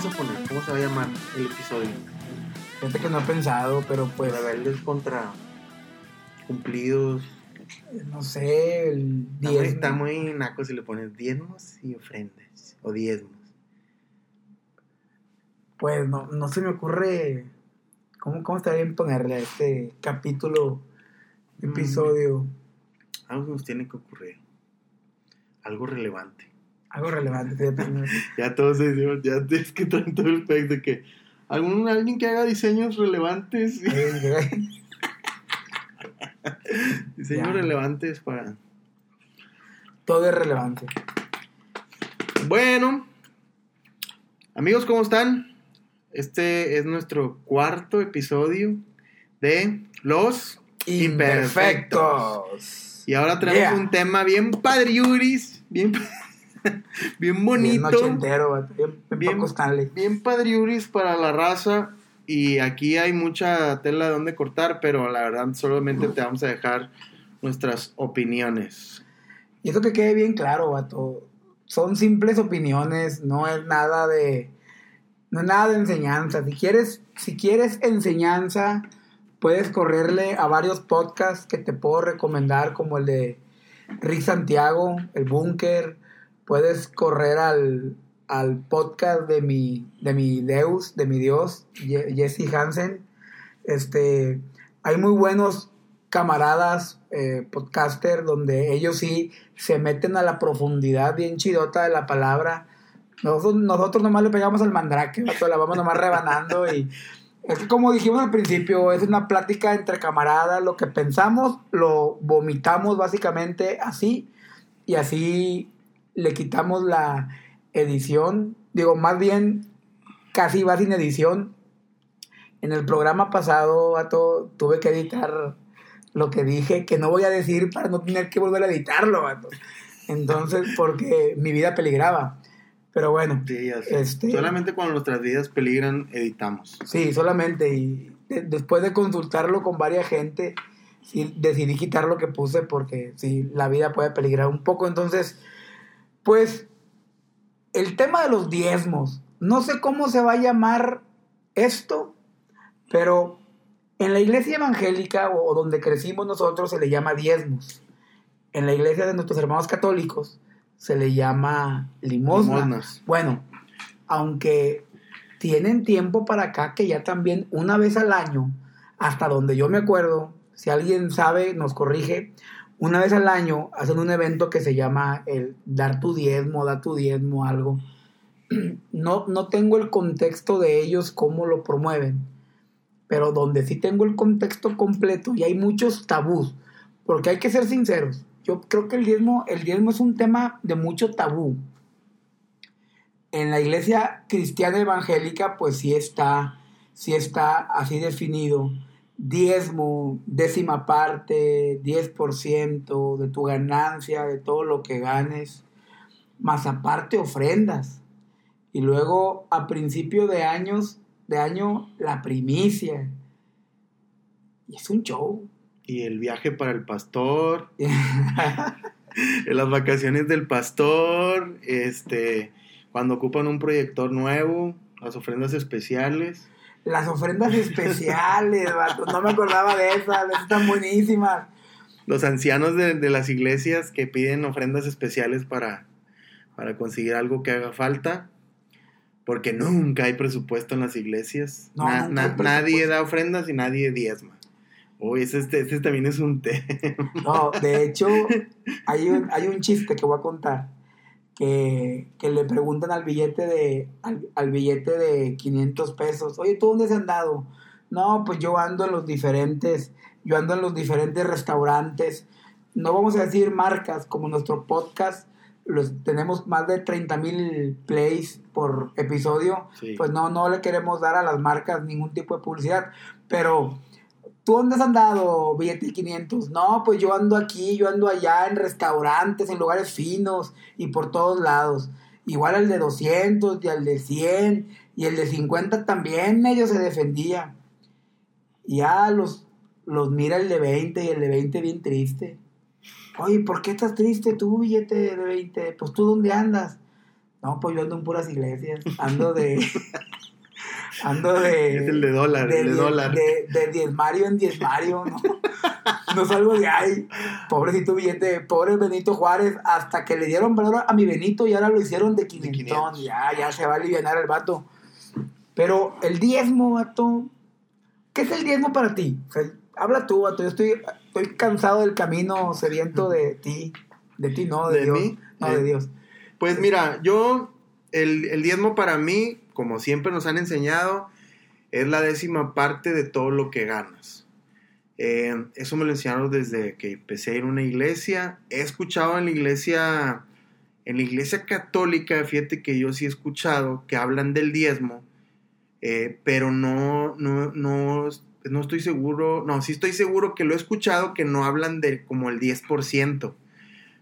¿Cómo le vamos a poner? ¿Cómo se va a llamar el episodio? Gente que no ha pensado, pero pues, Rebeldes contra cumplidos. no sé, el Está muy, 10. está muy naco si le pones diezmos y ofrendas. O diezmos. Pues no, no se me ocurre cómo, cómo estaría bien ponerle a este capítulo, Mm. episodio, Algo nos tiene que ocurrir. Algo relevante. Algo relevante. Ya todos ya es que traen todo el pack de que algún, alguien que haga diseños relevantes. diseños Ya. relevantes para. Todo es relevante. Bueno, amigos, ¿cómo están? Este es nuestro cuarto episodio de Los Imperfectos. Imperfectos. Y ahora tenemos Yeah. un tema bien padriuris, bien, bien Bien bonito, ochentero, vato, bien, bien padriuris para la raza. Y aquí hay mucha tela de donde cortar, pero la verdad solamente te vamos a dejar nuestras opiniones. Y eso que quede bien claro, vato. Son simples opiniones, no es nada de. No es nada de enseñanza. Si quieres, si quieres enseñanza, puedes correrle a varios podcasts que te puedo recomendar, como el de Rick Santiago, El Búnker. Puedes correr al, al podcast de mi, de mi Deus, de mi Dios, Jesse Hansen. Este, hay muy buenos camaradas eh, podcaster donde ellos sí se meten a la profundidad bien chidota de la palabra. Nosotros, nosotros nomás le pegamos al mandrake, la vamos nomás rebanando y es que como dijimos al principio, es una plática entre camaradas, lo que pensamos lo vomitamos básicamente así y así le quitamos la edición, digo, más bien casi va sin edición. En el programa pasado, vato, tuve que editar lo que dije, que no voy a decir para no tener que volver a editarlo, vato. Entonces, porque mi vida peligraba. Pero bueno, Sí. Este- Solamente cuando nuestras vidas peligran, editamos. sí, solamente. Y de- después de consultarlo con varias gente, sí, decidí quitar lo que puse porque sí, la vida puede peligrar un poco. Entonces, pues, el tema de los diezmos. No sé cómo se va a llamar esto, pero en la iglesia evangélica o, donde crecimos nosotros se le llama diezmos. En la iglesia de nuestros hermanos católicos se le llama limosna. Limosnas. Bueno, aunque tienen tiempo para acá que ya también una vez al año, hasta donde yo me acuerdo, si alguien sabe, nos corrige, una vez al año hacen un evento que se llama el dar tu diezmo, dar tu diezmo, algo. No, no tengo el contexto de ellos, cómo lo promueven, pero donde sí tengo el contexto completo y hay muchos tabús, porque hay que ser sinceros. Yo creo que el diezmo, el diezmo es un tema de mucho tabú. En la iglesia cristiana evangélica, pues sí está, sí está así definido. Diezmo, décima parte, 10% de tu ganancia, de todo lo que ganes, más aparte ofrendas. Y luego a principio de años, de año, la primicia. Y es un show. Y el viaje para el pastor, las vacaciones del pastor, este, cuando ocupan un proyector nuevo, las ofrendas especiales. Las ofrendas especiales, vato. No me acordaba de esas, están buenísimas. Los ancianos de, de las iglesias que piden ofrendas especiales para, para conseguir algo que haga falta. Porque nunca hay presupuesto en las iglesias. No, Na- na- nadie da ofrendas y nadie diezma. Uy, ese, este, ese también es un tema. No, de hecho, hay un, hay un chiste que voy a contar. Que, que le preguntan al billete de al, al billete de 500 pesos, oye, ¿tú dónde has andado? No, pues yo ando en los diferentes, yo ando en los diferentes restaurantes. No vamos a decir marcas, como nuestro podcast, los, tenemos más de 30 mil plays por episodio. Sí. Pues no, no le queremos dar a las marcas ningún tipo de publicidad. Pero, ¿tú dónde has andado, billete de 500? No, pues yo ando aquí, yo ando allá en restaurantes, en lugares finos y por todos lados. Igual el de 200 y el de 100 y el de 50 también ellos se defendía. Y ya los, los mira el de 20 y el de 20 bien triste. Oye, ¿por qué estás triste tú, billete de 20? Pues tú, ¿dónde andas? No, pues yo ando en puras iglesias. Ando de. ando de. Es el de dólar, de, el de die- dólar. De, de diezmario en diezmario, ¿no? no salgo de ahí. Pobrecito billete, pobre Benito Juárez, hasta que le dieron valor a mi Benito y ahora lo hicieron de 500. 500. Ya, ya se va a aliviar el vato. Pero el diezmo, vato. ¿Qué es el diezmo para ti? O sea, habla tú, vato. Yo estoy, estoy cansado del camino sediento de ti. De ti, no, de, ¿De Dios. mí? No, Eh, de Dios. Pues mira, yo, el, el diezmo para mí, como siempre nos han enseñado, es la décima parte de todo lo que ganas. Eh, eso me lo enseñaron desde que empecé a ir a una iglesia. He escuchado en la iglesia, en la iglesia católica, fíjate que yo sí he escuchado que hablan del diezmo, eh, pero no, no, no, no estoy seguro, no, sí estoy seguro que lo he escuchado que no hablan de como el 10%.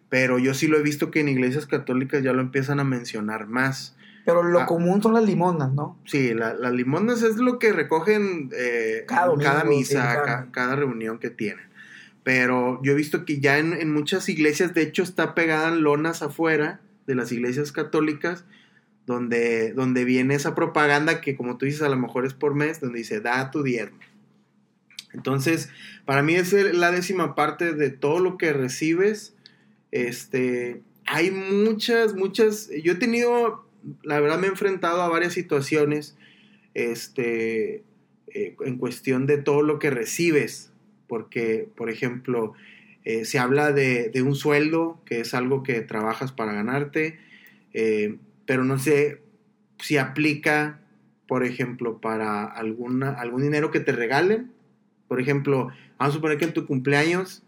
Pero yo sí lo he visto que en iglesias católicas ya lo empiezan a mencionar más. Pero lo ah. común son las limonas, ¿no? Sí, la- las limonas es lo que recogen eh, Cada en cada misa, sí, cada- ca- cada, reunión que tienen. Pero yo he visto que ya en, en muchas iglesias, de hecho, está pegadas lonas afuera de las iglesias católicas, donde, donde viene esa propaganda que, como tú dices, a lo mejor es por mes, donde dice, da tu diezmo. Entonces, para mí es la décima parte de todo lo que recibes. Este, hay muchas, muchas, yo he tenido, la verdad me he enfrentado a varias situaciones, este, eh, en cuestión de todo lo que recibes, porque, por ejemplo, eh, se habla de, un sueldo, que es algo que trabajas para ganarte, eh, pero no sé si aplica, por ejemplo, para alguna, algún dinero que te regalen. Por ejemplo, vamos a suponer que en tu cumpleaños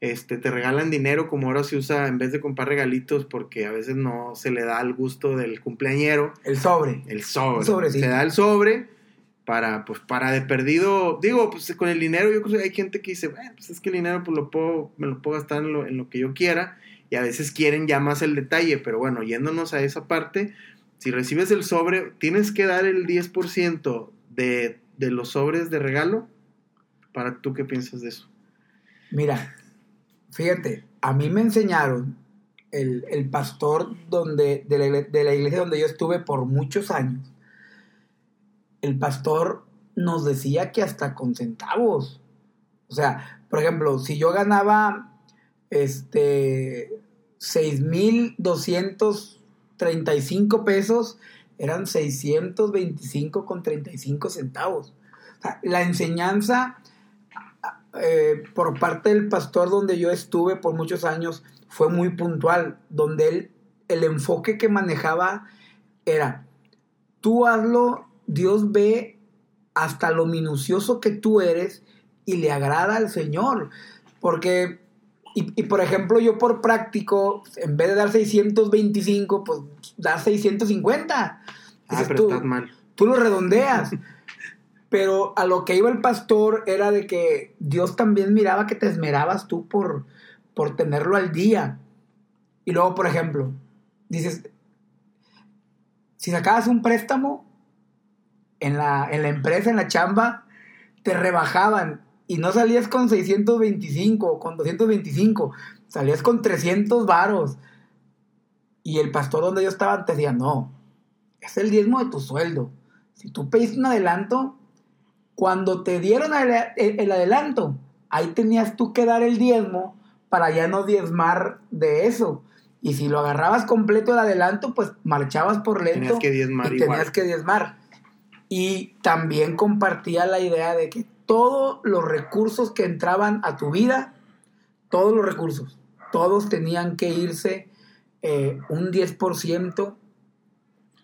este, te regalan dinero como ahora se usa en vez de comprar regalitos porque a veces no se le da el gusto del cumpleañero, El sobre. el sobre. Un sobrecito. Se da el sobre para, pues, para de perdido, digo, pues con el dinero yo creo que hay gente que dice, bueno, pues es que el dinero pues lo puedo, me lo puedo gastar en lo, en lo que yo quiera y a veces quieren ya más el detalle, pero bueno, yéndonos a esa parte, si recibes el sobre, tienes que dar el 10% de, de los sobres de regalo. ¿Para tú qué piensas de eso? Mira, fíjate, a mí me enseñaron el, el pastor donde, de, la, de la iglesia donde yo estuve por muchos años. El pastor nos decía que hasta con centavos. O sea, por ejemplo, si yo ganaba este 6,235 pesos, eran 625 con 35 centavos. O sea, la enseñanza eh, por parte del pastor donde yo estuve por muchos años fue muy puntual, donde él, el enfoque que manejaba era, tú hazlo, Dios ve hasta lo minucioso que tú eres y le agrada al Señor. Porque, y, y por ejemplo, yo por práctico, en vez de dar 625, pues dar 650. Ah, Dices pero tú, estás mal. tú lo redondeas. Pero a lo que iba el pastor era de que Dios también miraba que te esmerabas tú por, por tenerlo al día. Y luego, por ejemplo, dices, si sacabas un préstamo en la, en la empresa, en la chamba, te rebajaban y no salías con 625 o con 225, salías con 300 varos. Y el pastor donde yo estaba te decía, no, es el diezmo de tu sueldo. Si tú pediste un adelanto, cuando te dieron el, el- el adelanto, ahí tenías tú que dar el diezmo para ya no diezmar de eso. Y si lo agarrabas completo el adelanto, pues marchabas por lento Tenías que diezmar y igual. tenías que diezmar. Y también compartía la idea de que todos los recursos que entraban a tu vida, todos los recursos, todos tenían que irse eh, un 10%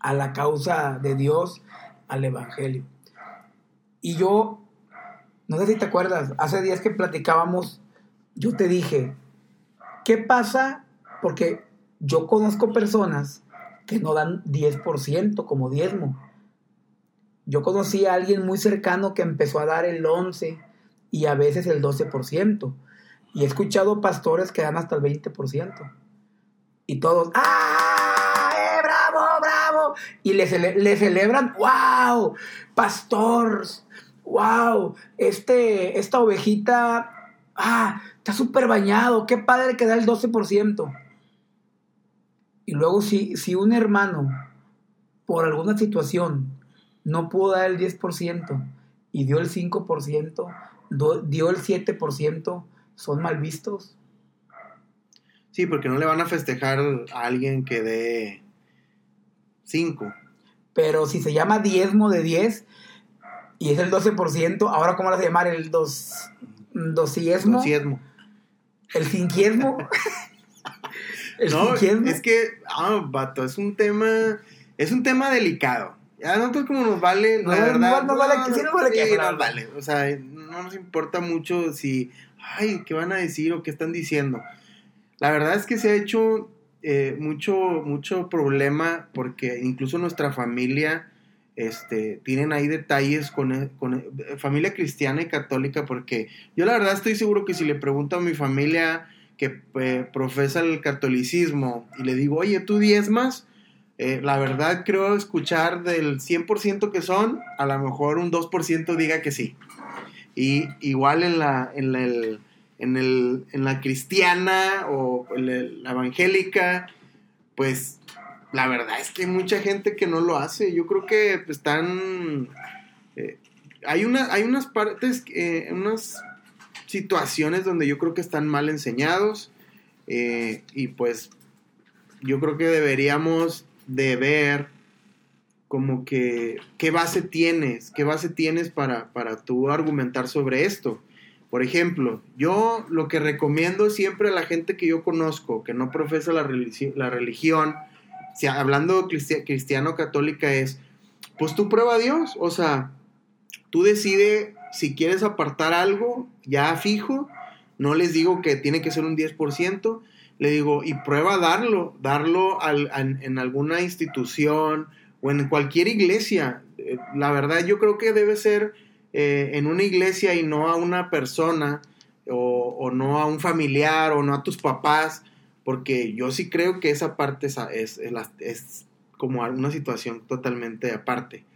a la causa de Dios, al Evangelio. Y yo, no sé si te acuerdas, hace días que platicábamos, yo te dije, ¿qué pasa? Porque yo conozco personas que no dan 10% como diezmo. Yo conocí a alguien muy cercano que empezó a dar el 11 y a veces el 12%. Y he escuchado pastores que dan hasta el 20%. Y todos, ¡ah! ¡Eh, ¡Bravo, bravo! Y le, cele- le celebran, ¡wow! Pastor, ¡wow! Este, esta ovejita, ¡ah! Está súper bañado, qué padre que da el 12%. Y luego si, si un hermano, por alguna situación, no pudo dar el 10% y dio el 5%, dio el 7%, son mal vistos. Sí, porque no le van a festejar a alguien que dé 5. Pero si se llama diezmo de 10 y es el 12%, ahora ¿cómo vas a llamar el dos, dosiesmo? Dosiesmo. El cinquiesmo. no, es que, ah, vato, es un tema, es un tema delicado. A nosotros como nos vale, la verdad. No, vale, que, sí nos vale que nos vale. O sea, no nos importa mucho si, ay, ¿qué van a decir o qué están diciendo? La verdad es que se ha hecho eh, mucho, mucho problema porque incluso nuestra familia este, tienen ahí detalles con, con, familia cristiana y católica, porque yo la verdad estoy seguro que si le pregunto a mi familia que eh, profesa el catolicismo y le digo, oye, ¿tú diezmas? Eh, la verdad creo escuchar del 100% que son, a lo mejor un 2% diga que sí. Y igual en la, en la, en el, en la cristiana o en la evangélica, pues la verdad es que hay mucha gente que no lo hace. Yo creo que están... Eh, hay, una, hay unas partes, eh, unas situaciones donde yo creo que están mal enseñados eh, y pues yo creo que deberíamos de ver como que qué base tienes, qué base tienes para, para tú argumentar sobre esto. Por ejemplo, yo lo que recomiendo siempre a la gente que yo conozco, que no profesa la, religión, si, hablando cristiano católica, es, pues tú prueba a Dios, o sea, tú decide si quieres apartar algo ya fijo, no les digo que tiene que ser un 10%, le digo, y prueba a darlo, darlo en alguna institución o en cualquier iglesia. Eh, la verdad yo creo que debe ser eh, en una iglesia y no a una persona o, no a un familiar o no a tus papás porque yo sí creo que esa parte es, es, es, como una situación totalmente aparte.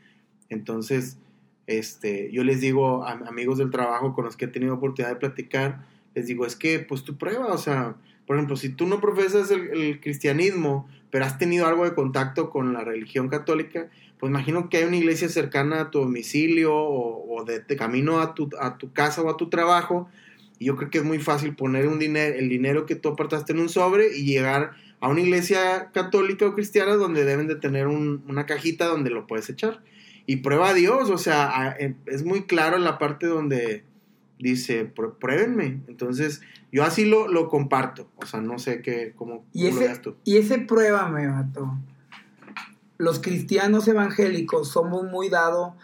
Entonces, este, yo les digo a amigos del trabajo con los que he tenido oportunidad de platicar, les digo, es que pues tu prueba, o sea, por ejemplo, si tú no profesas el, cristianismo, pero has tenido algo de contacto con la religión católica, pues imagino que hay una iglesia cercana a tu domicilio o, de, de, camino a tu, a tu casa o a tu trabajo y yo creo que es muy fácil poner un dinero, el dinero que tú apartaste en un sobre y llegar a una iglesia católica o cristiana donde deben de tener una cajita donde lo puedes echar. Y prueba a Dios, o sea, es muy claro la parte donde dice, pruébenme. Entonces, yo así lo, lo comparto. O sea, no sé qué, cómo, ¿Y ese, lo veas tú. Y ese pruébame, vato. Los cristianos evangélicos somos muy, dado,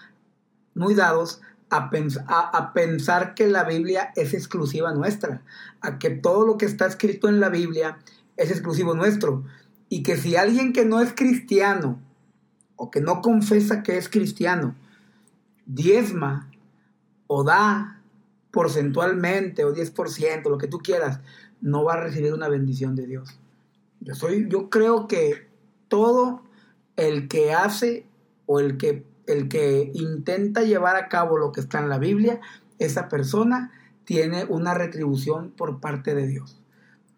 muy dados a, a, pensar que la Biblia es exclusiva nuestra, a que todo lo que está escrito en la Biblia es exclusivo nuestro, y que si alguien que no es cristiano o que no confesa que es cristiano, diezma o da porcentualmente o 10%, lo que tú quieras, no va a recibir una bendición de Dios. Yo, soy, yo creo que todo el que hace o el que el que intenta llevar a cabo lo que está en la Biblia, esa persona tiene una retribución por parte de Dios.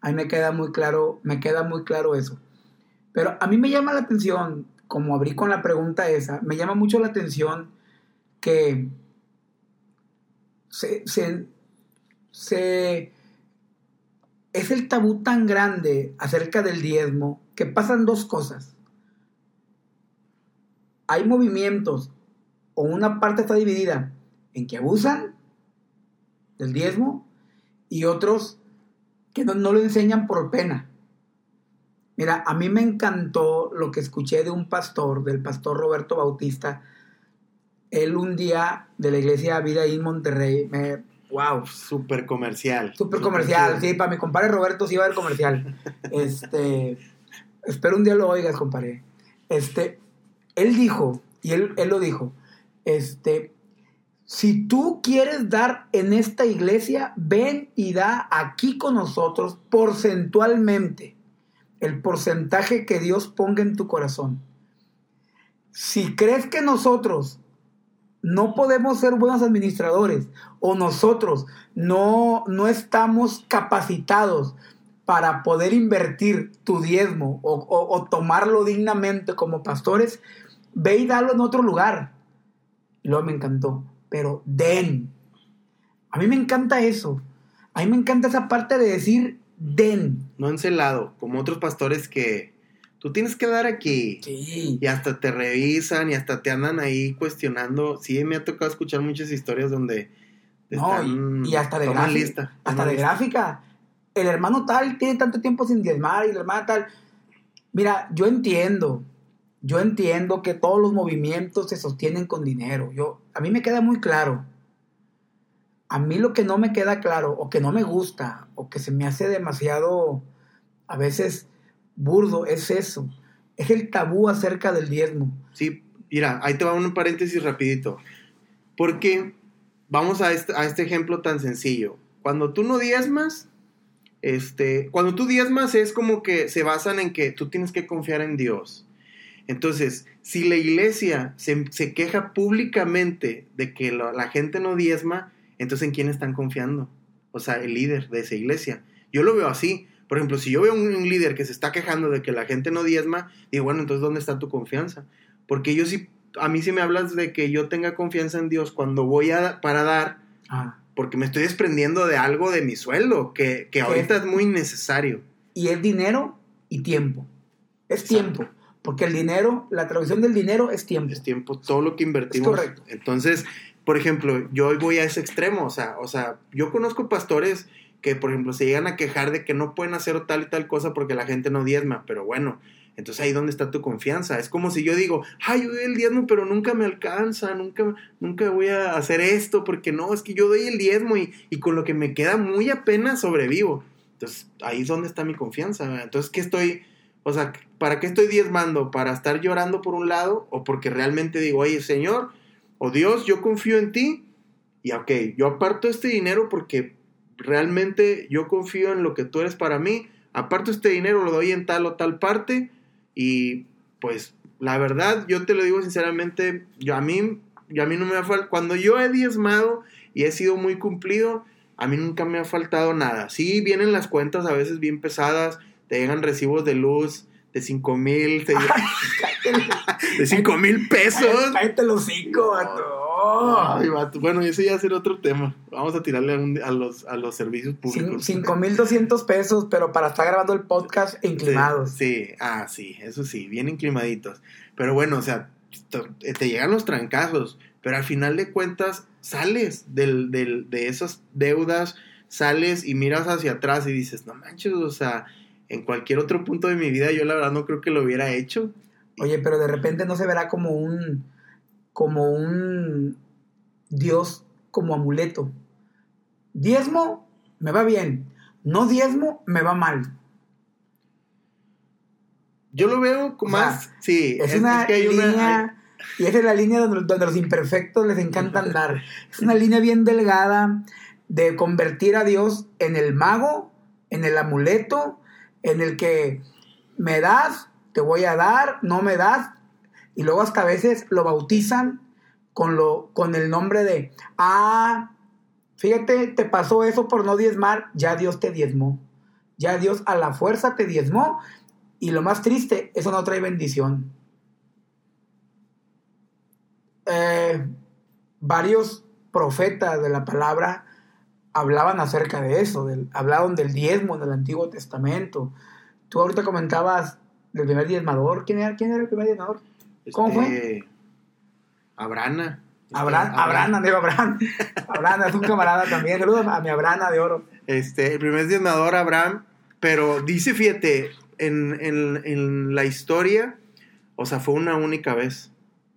Ahí me queda muy claro, me queda muy claro eso. Pero a mí me llama la atención, como abrí con la pregunta esa, me llama mucho la atención que se, se, es el tabú tan grande acerca del diezmo que pasan dos cosas hay movimientos o una parte está dividida en que abusan del diezmo y otros que no, lo enseñan por pena. Mira, a mí me encantó lo que escuché de un pastor, del pastor Roberto Bautista. Él un día de la iglesia Vida en Monterrey, me, wow. Súper comercial. Súper comercial, sí, para mi compadre Roberto sí va a ver comercial. este, espero un día lo oigas, compadre. Este, él dijo, y él, él lo dijo, este, si tú quieres dar en esta iglesia, ven y da aquí con nosotros porcentualmente el porcentaje que Dios ponga en tu corazón. Si crees que nosotros no podemos ser buenos administradores o nosotros no, no estamos capacitados para poder invertir tu diezmo o, o- tomarlo dignamente como pastores, ve y dalo en otro lugar. Y luego me encantó, pero den. A mí me encanta eso. A mí me encanta esa parte de decir den. No encelado, como otros pastores que tú tienes que dar aquí. Sí. Y hasta te revisan y hasta te andan ahí cuestionando. Sí, me ha tocado escuchar muchas historias donde No, están- y, y hasta de gráfica. lista, hasta de lista. gráfica. El hermano tal tiene tanto tiempo sin diezmar y la hermana tal. Mira, yo entiendo. Yo entiendo que todos los movimientos se sostienen con dinero. Yo, a mí me queda muy claro. A mí lo que no me queda claro, o que no me gusta, o que se me hace demasiado, a veces, burdo, es eso. Es el tabú acerca del diezmo. Sí, mira, ahí te va un paréntesis rapidito. Porque vamos a este, a este ejemplo tan sencillo. Cuando tú no diezmas, este, cuando tú diezmas es como que se basan en que tú tienes que confiar en Dios. Entonces, si la iglesia se, queja públicamente de que la gente no diezma, entonces ¿en quién están confiando? O sea, el líder de esa iglesia. Yo lo veo así. Por ejemplo, si yo veo un, un líder que se está quejando de que la gente no diezma, digo, bueno, entonces ¿dónde está tu confianza? Porque yo sí, a mí sí me hablas de que yo tenga confianza en Dios cuando voy a, para dar, Ah. porque me estoy desprendiendo de algo de mi sueldo, que, que ahorita es muy necesario. y es dinero y tiempo. Es Exacto. tiempo. Porque el dinero, la traducción del dinero es tiempo. Es tiempo, todo lo que invertimos. Es correcto. Entonces, por ejemplo, yo hoy voy a ese extremo, o sea, o sea, yo conozco pastores que, por ejemplo, se llegan a quejar de que no pueden hacer tal y tal cosa porque la gente no diezma, pero bueno, entonces ahí donde está tu confianza. Es como si yo digo, ay, yo doy el diezmo, pero nunca me alcanza, nunca, nunca voy a hacer esto, porque no, es que yo doy el diezmo y, y con lo que me queda muy apenas sobrevivo. Entonces, ahí es donde está mi confianza. Entonces, ¿qué estoy, o sea, para qué estoy diezmando? ¿Para estar llorando por un lado o porque realmente digo, oye, Señor, o Dios, yo confío en ti y ok, yo aparto este dinero porque realmente yo confío en lo que tú eres para mí, aparto este dinero, lo doy en tal o tal parte y pues la verdad, yo te lo digo sinceramente, yo a mí, yo a mí no me ha faltado, cuando yo he diezmado y he sido muy cumplido, a mí nunca me ha faltado nada. Sí, vienen las cuentas a veces bien pesadas, te llegan recibos de luz de 5 mil, de 5 mil pesos. Cállate el hocico, vato. Ay, vato. Bueno, ese ya será otro tema. Vamos a tirarle a, un- a los, a los servicios públicos. 5.200 pesos, pero para estar grabando el podcast inclinados. Sí, sí, ah, sí, eso sí, bien inclimaditos. Pero bueno, o sea, te, te llegan los trancazos, pero al final de cuentas sales del, del- de esas deudas, sales y miras hacia atrás y dices, no manches, o sea, en cualquier otro punto de mi vida yo la verdad no creo que lo hubiera hecho. Oye, pero de repente no se verá como un como un Dios como amuleto. Diezmo me va bien, no diezmo me va mal. Yo lo veo O más, sí, Es, una que hay una- línea y esa es la línea donde, donde los imperfectos les encanta andar. Es una línea bien delgada de convertir a Dios en el mago, en el amuleto, en el que me das, te voy a dar, no me das, y luego hasta a veces lo bautizan con, lo, con el nombre de, ah, fíjate, te pasó eso por no diezmar, ya Dios te diezmó, ya Dios a la fuerza te diezmó, y lo más triste, eso no trae bendición. Eh, varios profetas de la palabra hablaban acerca de eso, del, hablaban del diezmo en el Antiguo Testamento. Tú ahorita comentabas del primer diezmador. ¿Quién era, quién era el primer diezmador? ¿Cómo fue? Abrana. Abraham, Este, Abraham, digo Abraham. Abraham es un camarada también. Saludos a mi Abraham de oro. Este, el primer diezmador Abraham, pero dice, fíjate, en, en- en la historia, o sea, fue una única vez,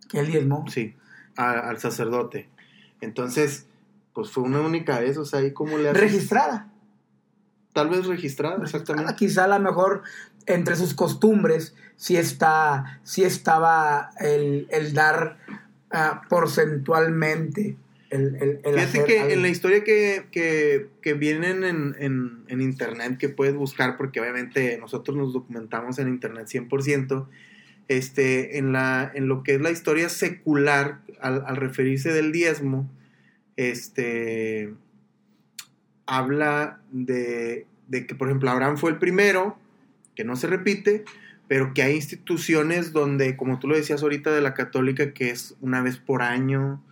Que él diezmó. sí, a- al sacerdote. Entonces, pues fue una única vez, o sea, ahí como le haces? Registrada. Tal vez registrada, Ah, exactamente. Quizá a lo mejor entre sus costumbres sí, está, sí estaba el, el dar ah, porcentualmente. El, el, el Fíjate hacer que algo. en la historia que, que, que vienen en, en, en internet, que puedes buscar, porque obviamente nosotros nos documentamos en internet 100%, este, en, la, en lo que es la historia secular, al, al referirse del diezmo, este, habla de de que, por ejemplo, Abraham fue el primero, que no se repite, pero que hay instituciones donde, como tú lo decías ahorita de la católica, que es una vez por año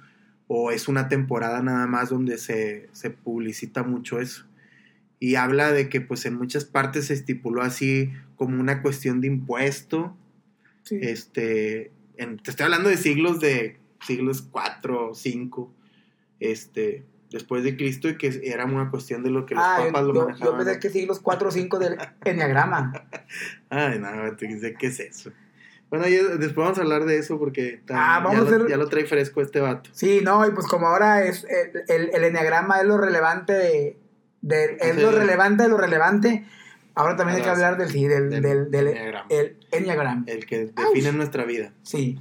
o es una temporada nada más donde se, se publicita mucho eso. Y habla de que pues en muchas partes se estipuló así como una cuestión de impuesto. Sí. Este, en- te estoy hablando de siglos de siglos 4, 5, este, después de Cristo y que era una cuestión de lo que los ah, papas lo yo, yo manejaban. pensé que siglos 4 o 5 del enneagrama. Ay, no, ¿qué es eso? Bueno, ya- después vamos a hablar de eso porque Ah, vamos ya, a lo, hacer- ya lo trae fresco este vato. Sí, no, y pues como ahora es el, el, el enneagrama es lo relevante de, de- es Sí. lo relevante de lo relevante, ahora también hay que Ahora hablar del sí, del, del del, del, enneagrama. el enneagrama. El que define nuestra vida. Sí.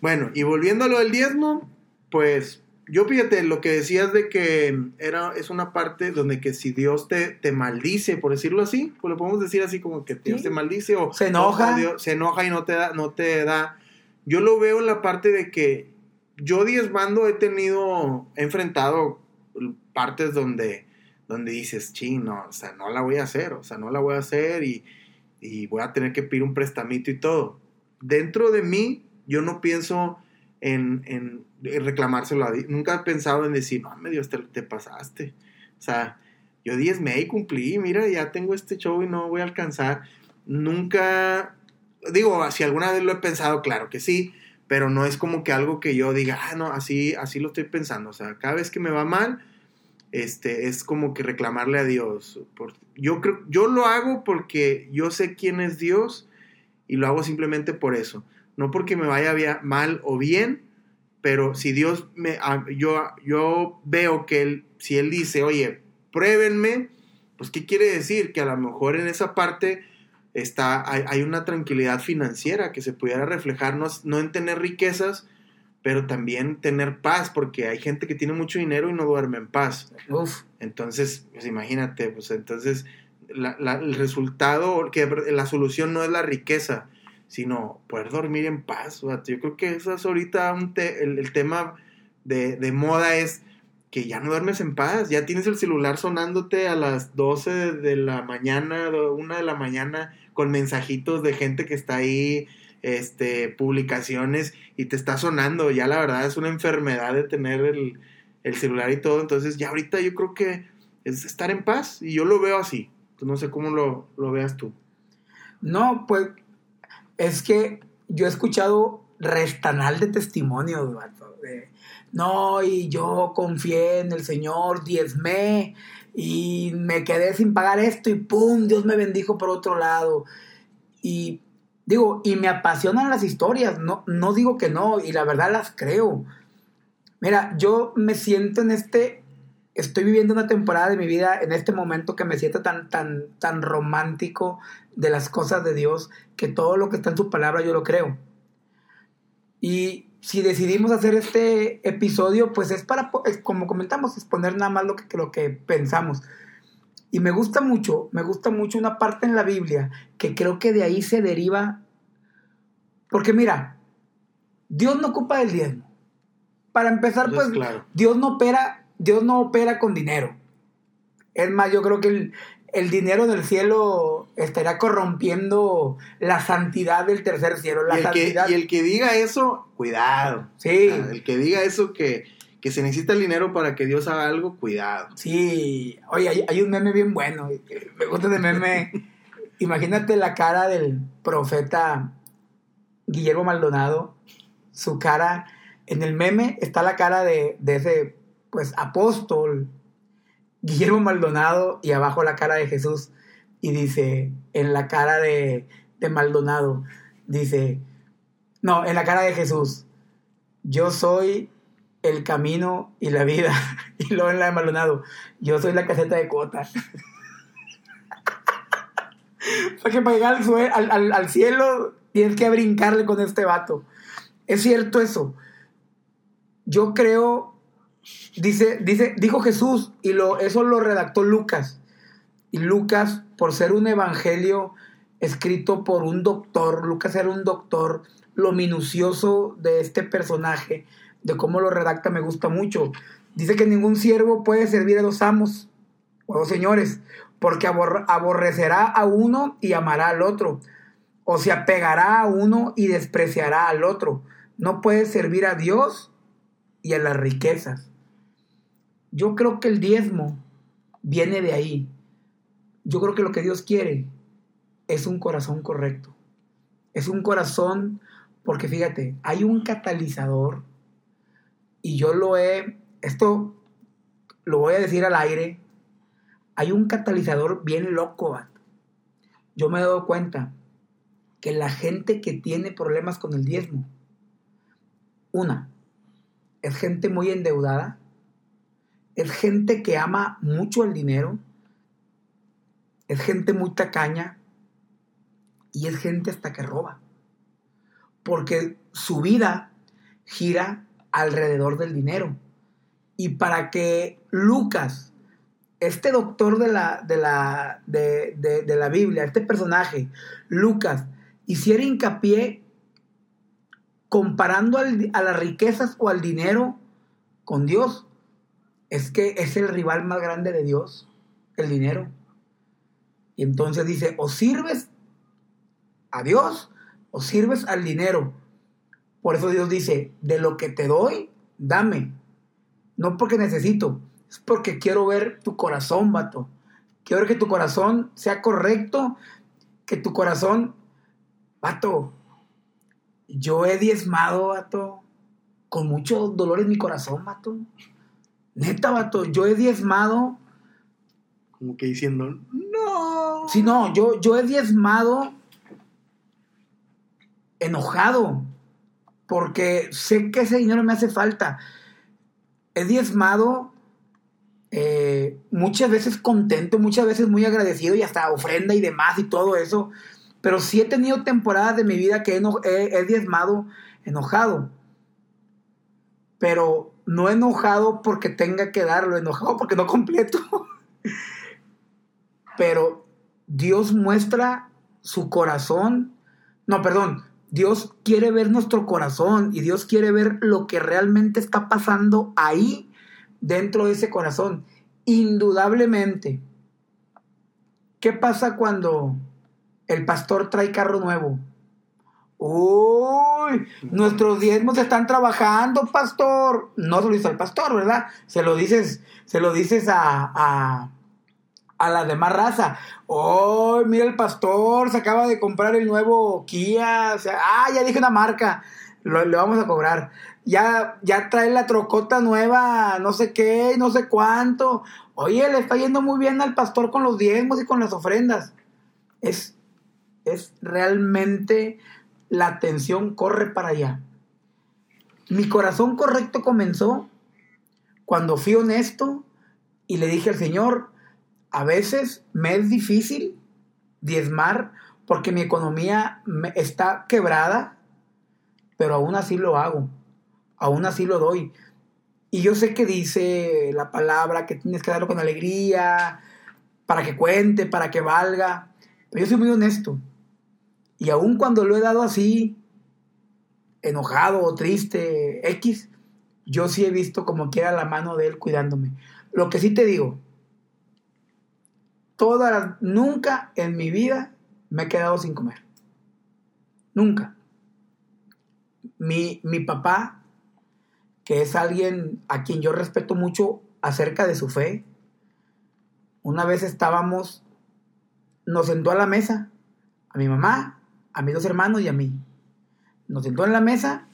Bueno, y volviendo a lo del diezmo, pues yo fíjate, lo que decías de que era, es una parte donde que si Dios te, te maldice, por decirlo así, pues lo podemos decir así como que Dios Sí. te maldice o Se enoja. o Dios- se enoja y no te da, no te da. Yo lo veo en la parte de que yo diezmando he tenido, he enfrentado partes donde, donde dices, chino, o sea, no la voy a hacer, o sea, no la voy a hacer y, y voy a tener que pedir un prestamito y todo. Dentro de mí, yo no pienso en, en, en reclamárselo a Dios. Nunca he pensado en decir, no, Dios, te, te pasaste. O sea, yo diezmé y cumplí, mira, ya tengo este show y no voy a alcanzar. Nunca, digo, si alguna vez lo he pensado, claro que sí, pero no es como que algo que yo diga, ah, no, así, así lo estoy pensando. O sea, cada vez que me va mal, este, es como que reclamarle a Dios. Por, yo creo, yo lo hago porque yo sé quién es Dios y lo hago simplemente por eso. No porque me vaya mal o bien, pero si Dios me, a- yo, yo veo que él, si Él dice, oye, pruébenme, pues ¿qué quiere decir? Que a lo mejor en esa parte está, hay, hay una tranquilidad financiera que se pudiera reflejar, no, no en tener riquezas, pero también tener paz, porque hay gente que tiene mucho dinero y no duerme en paz. Uf. Entonces, pues imagínate, pues entonces la- la- el resultado, que la solución no es la riqueza, sino poder dormir en paz. vato. Yo creo que eso es ahorita un te- el, tema de, de moda es que ya no duermes en paz, ya tienes el celular sonándote a las 12 de la mañana, do- una de la mañana, con mensajitos de gente que está ahí, este, publicaciones, y te está sonando, ya la verdad es una enfermedad de tener el, el celular y todo, entonces ya ahorita yo creo que es estar en paz, y yo lo veo así, no sé cómo lo, lo veas tú. No, pues es que yo he escuchado restanal de testimonios, vato, de, no, y yo confié en el Señor, diezmé, y me quedé sin pagar esto, y pum, Dios me bendijo por otro lado. Y digo, y me apasionan las historias, no, no digo que no, y la verdad las creo. Mira, yo me siento en este, estoy viviendo una temporada de mi vida en este momento que me siento tan, tan, tan romántico de las cosas de Dios, que todo lo que está en su palabra yo lo creo. Y si decidimos hacer este episodio, pues es para, como comentamos, exponer nada más lo que, lo que pensamos. Y me gusta mucho, me gusta mucho una parte en la Biblia que creo que de ahí se deriva. Porque mira, Dios no ocupa del diezmo. Para empezar, pues es claro. Dios no opera, Dios no opera con dinero. Es más, yo creo que el, el dinero del cielo estaría corrompiendo la santidad del tercer cielo. La Y el, que, santidad. y el que diga eso, cuidado. Sí, El que diga eso que, que se necesita el dinero para que Dios haga algo, cuidado. sí. Oye, hay, hay un meme bien bueno. Me gusta ese meme. Imagínate la cara del profeta Guillermo Maldonado. Su cara. En el meme está la cara de, de ese, pues, apóstol Guillermo Maldonado y abajo la cara de Jesús. Y dice, en la cara de, Maldonado, dice, no, en la cara de Jesús, yo soy el camino y la vida. Y luego en la de Maldonado, yo soy la caseta de cuota. Porque para llegar al, sue- al- al- al cielo tienes que brincarle con este vato. Es cierto eso. Yo creo, dice, dice, dijo Jesús, y lo, eso lo redactó Lucas. Y Lucas, por ser un evangelio escrito por un doctor, Lucas era un doctor, lo minucioso de este personaje, de cómo lo redacta, me gusta mucho. Dice que ningún siervo puede servir a dos amos o a dos señores, porque aborrecerá a uno y amará al otro, o se apegará a uno y despreciará al otro. No puede servir a Dios y a las riquezas. Yo creo que el diezmo viene de ahí. Yo creo que lo que Dios quiere es un corazón correcto. Es un corazón, porque fíjate, hay un catalizador y yo lo he, esto lo voy a decir al aire, hay un catalizador bien loco. Yo me he dado cuenta que la gente que tiene problemas con el diezmo, una, es gente muy endeudada, es gente que ama mucho el dinero, es gente muy tacaña y es gente hasta que roba. Porque su vida gira alrededor del dinero. Y para que Lucas, este doctor de la, de la, de, la Biblia, este personaje, Lucas, hiciera hincapié comparando a las riquezas o al dinero con Dios, es que es el rival más grande de Dios, el dinero. Y entonces dice, o sirves a Dios o sirves al dinero. Por eso Dios dice, de lo que te doy, dame. No porque necesito, es porque quiero ver tu corazón, vato. Quiero que tu corazón sea correcto, que tu corazón, vato, yo he diezmado, vato, con mucho dolor en mi corazón, vato. Neta, vato, yo he diezmado. Como que diciendo, no. Sí, no, yo, yo he diezmado enojado. Porque sé que ese dinero me hace falta. He diezmado eh, muchas veces contento, muchas veces muy agradecido y hasta ofrenda y demás y todo eso. Pero sí he tenido temporadas de mi vida que he, he diezmado enojado. Pero no enojado porque tenga que darlo, enojado porque no completo. Pero Dios muestra su corazón. No, perdón. Dios quiere ver nuestro corazón y Dios quiere ver lo que realmente está pasando ahí dentro de ese corazón. Indudablemente. ¿Qué pasa cuando el pastor trae carro nuevo? Uy, nuestros diezmos están trabajando, pastor. No se lo dice al pastor, ¿verdad? Se lo dices, se lo dices a, a, a la demás raza. Uy, mira el pastor, se acaba de comprar el nuevo Kia. O sea, ah, ya dije una marca. Lo, vamos a cobrar. Ya, ya trae la trocota nueva, no sé qué, no sé cuánto. Oye, le está yendo muy bien al pastor con los diezmos y con las ofrendas. Es, es realmente la atención corre para allá. Mi corazón correcto comenzó cuando fui honesto y le dije al Señor, a veces me es difícil diezmar porque mi economía está quebrada, pero aún así lo hago, aún así lo doy. Y yo sé que dice la palabra que tienes que darlo con alegría, para que cuente, para que valga, pero yo soy muy honesto. Y aun cuando lo he dado así, enojado o triste, X, yo sí he visto como quiera la mano de él cuidándome. Lo que sí te digo, toda, nunca en mi vida me he quedado sin comer. Nunca. Mi, mi papá, que es alguien a quien yo respeto mucho acerca de su fe, una vez estábamos, nos sentó a la mesa, a mi mamá, a mis dos hermanos y a mí. Nos sentó en la mesa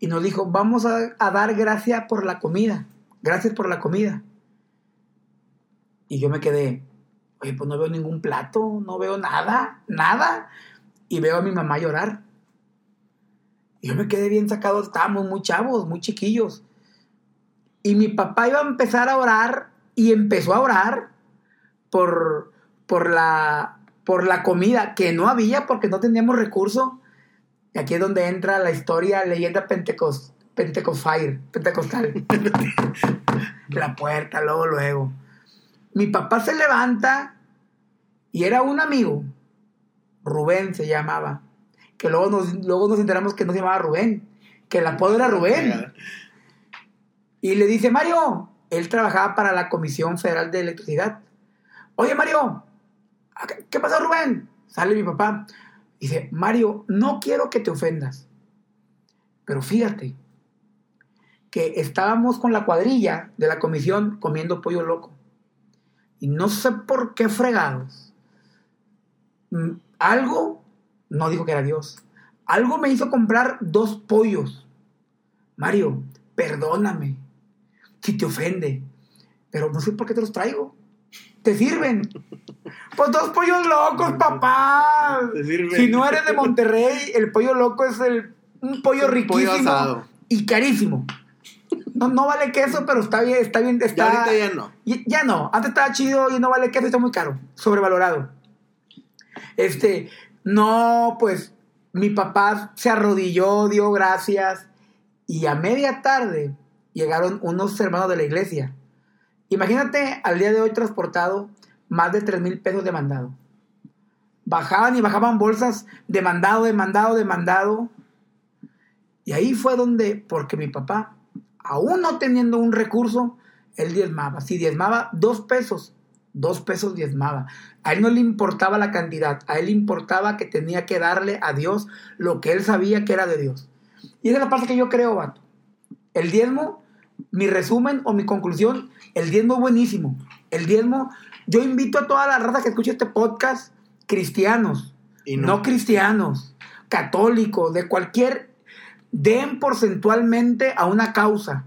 y nos dijo, vamos a, dar gracias por la comida. Gracias por la comida. Y yo me quedé, oye, pues no veo ningún plato, no veo nada, nada. Y veo a mi mamá llorar. Y yo me quedé bien sacado, estábamos muy chavos, muy chiquillos. Y mi papá iba a empezar a orar y empezó a orar por, por, la, por la comida que no había porque no teníamos recurso. Y aquí es donde entra la historia, leyenda Pentecost, pentecostal. la puerta, luego, luego. Mi papá se levanta y era un amigo, Rubén se llamaba, que luego nos, luego nos enteramos que no se llamaba Rubén, que el apodo era Rubén. Y le dice, Mario, él trabajaba para la Comisión Federal de Electricidad oye Mario, ¿qué- ¿qué pasa Rubén? Sale mi papá. Dice, Mario, no quiero que te ofendas. Pero fíjate que estábamos con la cuadrilla de la comisión comiendo pollo loco. Y no sé por qué fregados. mm, Algo, no dijo que era Dios, algo me hizo comprar dos pollos. Mario, perdóname si te ofende, pero no sé por qué te los traigo. ¿Te sirven? Pues dos pollos locos, papá. Te sirven. Si no eres de Monterrey, el pollo loco es el, un pollo riquísimo asado. y carísimo. No, no vale queso, pero está bien, está bien, Ya está... ahorita ya no. Y- Ya no, antes estaba chido y no vale queso, está muy caro, sobrevalorado. Este, no, pues mi papá se arrodilló, dio gracias y a media tarde llegaron unos hermanos de la iglesia. Imagínate al día de hoy transportado más de 3 mil pesos de mandado. Bajaban y bajaban bolsas de mandado, de mandado, de mandado. Y ahí fue donde, porque mi papá, aún no teniendo un recurso, él diezmaba. Si diezmaba dos pesos, dos pesos diezmaba. A él no le importaba la cantidad, a él le importaba que tenía que darle a Dios lo que él sabía que era de Dios. Y esa es la parte que yo creo, vato. El diezmo, mi resumen o mi conclusión, el diezmo es buenísimo. El diezmo, yo invito a toda la raza que escuche este podcast, cristianos, Y no. no. cristianos, católicos, de cualquier, den porcentualmente a una causa.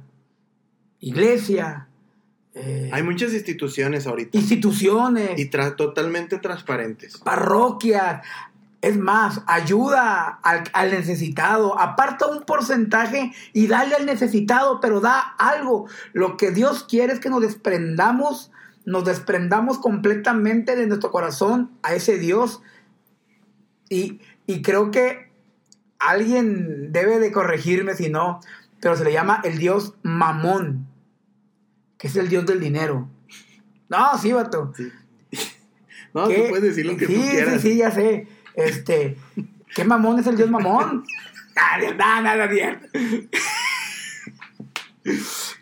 Iglesia, eh, Hay muchas instituciones ahorita. instituciones, Y tra- totalmente transparentes. parroquias. Es más, ayuda al, al necesitado. Aparta un porcentaje y dale al necesitado, pero da algo. Lo que Dios quiere es que nos desprendamos, nos desprendamos completamente de nuestro corazón a ese Dios. Y, y creo que alguien debe de corregirme si no, pero se le llama el Dios mamón, que es el Dios del dinero. No, sí, vato. Sí. No, ¿Qué? tú puedes decir lo que sí, tú quieras. Sí, sí, ya sé. Este, ¿qué mamón es el dios mamón? Nada, nada, nada, bien.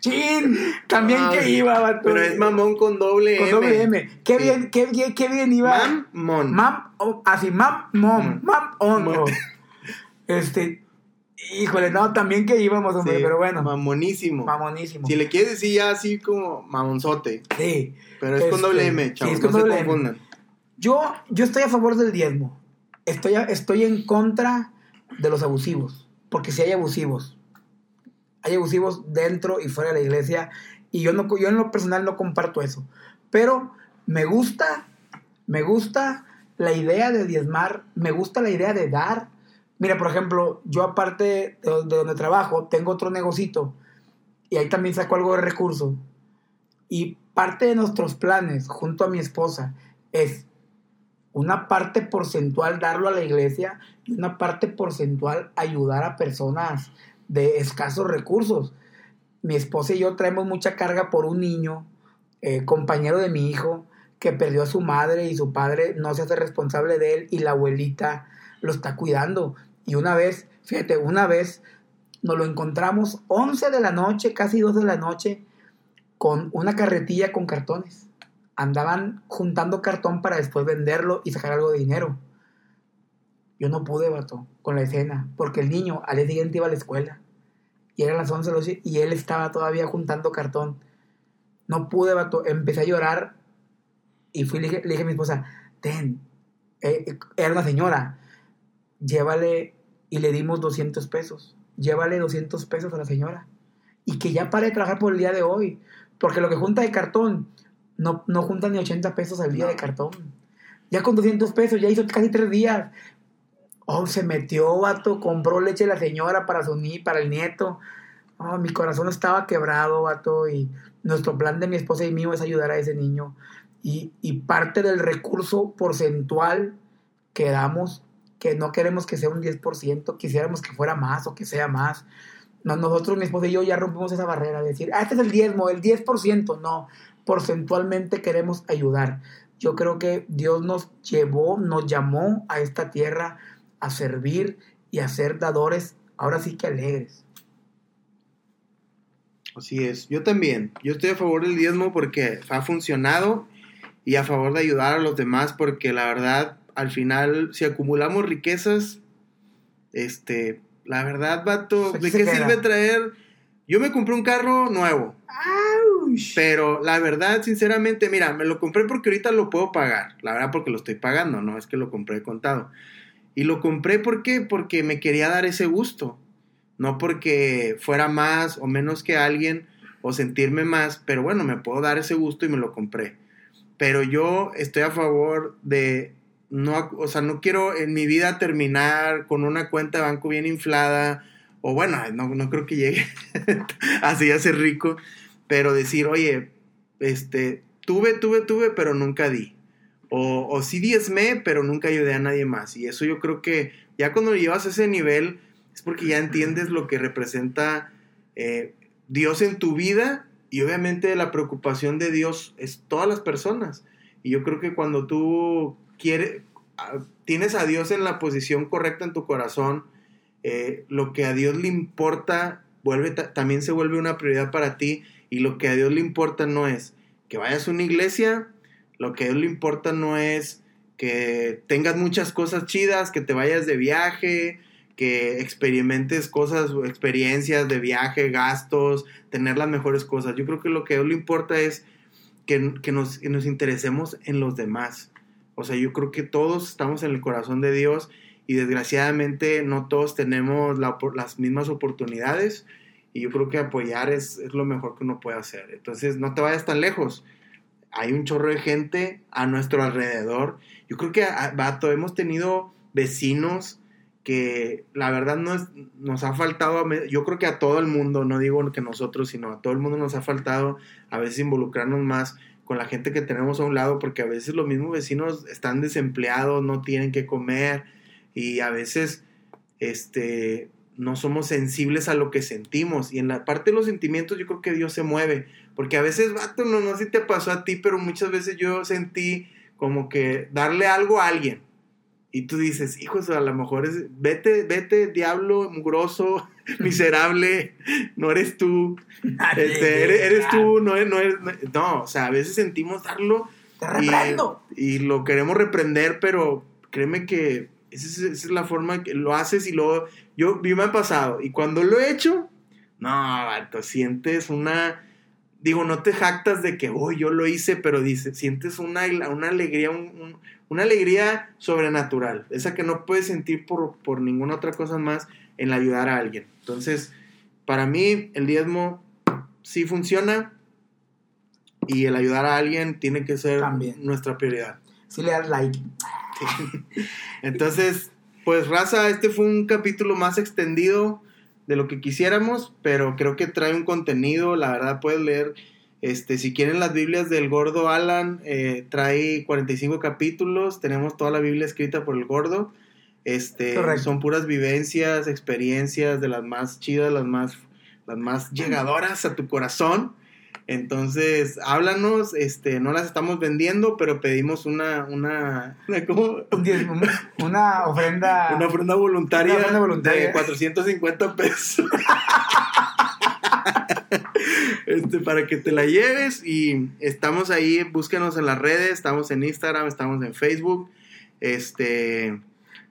Chin, también Ah, que iba, vato. Pero es mamón con doble Con M. doble M. Qué Sí. bien, qué bien, qué bien iba. Mamón. Mam, oh, así, Mm. mam, on. Mam. oh. Este, híjole, no, también que íbamos, hombre, Sí, pero bueno. Mamonísimo. Mamonísimo. Si le quieres decir ya así como mamonzote. Sí. Pero es con Este, doble M, sí, chavos. es con no doble se M. confundan. Yo, yo estoy a favor del diezmo. Estoy, estoy en contra de los abusivos. Porque si hay abusivos. Hay abusivos dentro y fuera de la iglesia. Y yo, no, yo en lo personal no comparto eso. Pero me gusta, me gusta la idea de diezmar. Me gusta la idea de dar. Mira, por ejemplo, yo aparte de, de donde trabajo, tengo otro negocito. Y ahí también saco algo de recursos. Y parte de nuestros planes, junto a mi esposa, es una parte porcentual darlo a la iglesia y una parte porcentual ayudar a personas de escasos recursos. Mi esposa y yo traemos mucha carga por un niño, eh, compañero de mi hijo, que perdió a su madre y su padre no se hace responsable de él y la abuelita lo está cuidando. Y una vez, fíjate, una vez nos lo encontramos 11 de la noche, casi 2 de la noche, con una carretilla con cartones andaban juntando cartón para después venderlo y sacar algo de dinero. Yo no pude, vato, con la escena, porque el niño al día siguiente iba a la escuela. Y eran las 11 de la noche y él estaba todavía juntando cartón. No pude, vato. Empecé a llorar y fui, le dije, le dije a mi esposa, ten, eh, eh, era una señora, llévale, y le dimos 200 pesos. Llévale 200 pesos a la señora. Y que ya pare de trabajar por el día de hoy. Porque lo que junta de cartón, no, no junta ni 80 pesos al día No. de cartón. Ya con 200 pesos, ya hizo casi tres días. Oh, se metió, vato, compró leche la señora para su ni, para el nieto. Oh, mi corazón estaba quebrado, vato, y nuestro plan de mi esposa y mío es ayudar a ese niño. Y, y parte del recurso porcentual que damos, que no queremos que sea un 10%, quisiéramos que fuera más o que sea más. No, nosotros, mi esposa y yo, ya rompimos esa barrera de decir, ah, este es el diezmo, el 10%. No, porcentualmente queremos ayudar. Yo creo que Dios nos llevó, nos llamó a esta tierra a servir y a ser dadores, ahora sí que alegres. Así es. Yo también. Yo estoy a favor del diezmo porque ha funcionado y a favor de ayudar a los demás, porque la verdad, al final, si acumulamos riquezas, este, la verdad, vato, Aquí ¿de qué queda. sirve traer? Yo me compré un carro nuevo, Pero la verdad, sinceramente, mira, me lo compré porque ahorita lo puedo pagar. La verdad, porque lo estoy pagando, no es que lo compré contado. Y lo compré ¿por qué? porque me quería dar ese gusto. No porque fuera más o menos que alguien o sentirme más, pero bueno, me puedo dar ese gusto y me lo compré. Pero yo estoy a favor de no, o sea, no quiero en mi vida terminar con una cuenta de banco bien inflada o bueno, no, no creo que llegue así a ser rico, pero decir, oye, este, tuve, tuve, tuve, pero nunca di. O, o sí diezmé, pero nunca ayudé a nadie más. Y eso yo creo que ya cuando llevas ese nivel es porque ya entiendes lo que representa eh, Dios en tu vida y obviamente la preocupación de Dios es todas las personas. Y yo creo que cuando tú quieres, ah, tienes a Dios en la posición correcta en tu corazón, eh, lo que a Dios le importa vuelve, ta- también se vuelve una prioridad para ti y lo que a Dios le importa no es que vayas a una iglesia, lo que a Dios le importa no es que tengas muchas cosas chidas, que te vayas de viaje, que experimentes cosas, experiencias de viaje, gastos, tener las mejores cosas. Yo creo que lo que a Dios le importa es que, que nos, que nos interesemos en los demás. O sea, yo creo que todos estamos en el corazón de Dios y desgraciadamente no todos tenemos las mismas oportunidades y yo creo que apoyar es, es lo mejor que uno puede hacer. Entonces, no te vayas tan lejos. Hay un chorro de gente a nuestro alrededor. Yo creo que, a- vato, hemos tenido vecinos que la verdad no es- nos ha faltado, yo creo que a todo el mundo, no digo que nosotros, sino a todo el mundo nos ha faltado a veces involucrarnos más con la gente que tenemos a un lado, porque a veces los mismos vecinos están desempleados, no tienen que comer y a veces este, no somos sensibles a lo que sentimos. Y en la parte de los sentimientos yo creo que Dios se mueve, porque a veces, vato, no, no sé si te pasó a ti, pero muchas veces yo sentí como que darle algo a alguien. Y tú dices, hijos, a lo mejor es, vete, vete, diablo, mugroso, miserable, no eres tú, este, eres, eres tú, no eres, no eres, no, o sea, a veces sentimos darlo Te y, y lo queremos reprender, pero créeme que esa es, esa es la forma que lo haces y luego, yo, yo me ha pasado, y cuando lo he hecho, no, vato, sientes una, digo, no te jactas de que, oh, yo lo hice, pero dices, sientes una, una alegría, un- un- una alegría sobrenatural, esa que no puedes sentir por, por ninguna otra cosa más en ayudar a alguien. Entonces, para mí, el diezmo sí funciona y el ayudar a alguien tiene que ser También. nuestra prioridad. Si le das like. Entonces, pues raza, este fue un capítulo más extendido de lo que quisiéramos, pero creo que trae un contenido, la verdad puedes leer, este, si quieren las Biblias del gordo Alan, eh, trae 45 capítulos, tenemos toda la Biblia escrita por el gordo, este, Correcto. son puras vivencias, experiencias de las más chidas, las más, las más llegadoras a tu corazón. Entonces, háblanos, este, no las estamos vendiendo, pero pedimos una, una, una, ¿cómo? Una ofrenda. Una ofrenda voluntaria, Una ofrenda voluntaria. de 450 pesos. este, para que te la lleves y estamos ahí, búsquenos en las redes, estamos en Instagram, estamos en Facebook. Este,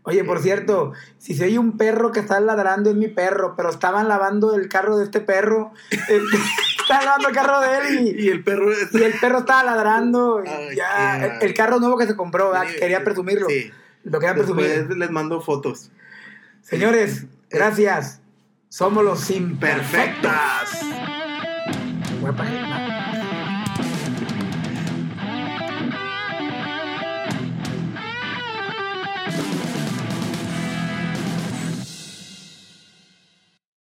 Oye, por cierto, si se oye un perro que está ladrando, es mi perro, pero estaban lavando el carro de este perro. Estaban lavando el carro de él y, y el perro y el perro estaba ladrando. Ay, ya, el, el carro nuevo que se compró, ¿verdad? quería presumirlo. Sí. Lo quería presumir. Después les mando fotos. Señores, gracias. Somos los imperfectos. Perfectas. Voy a pagar.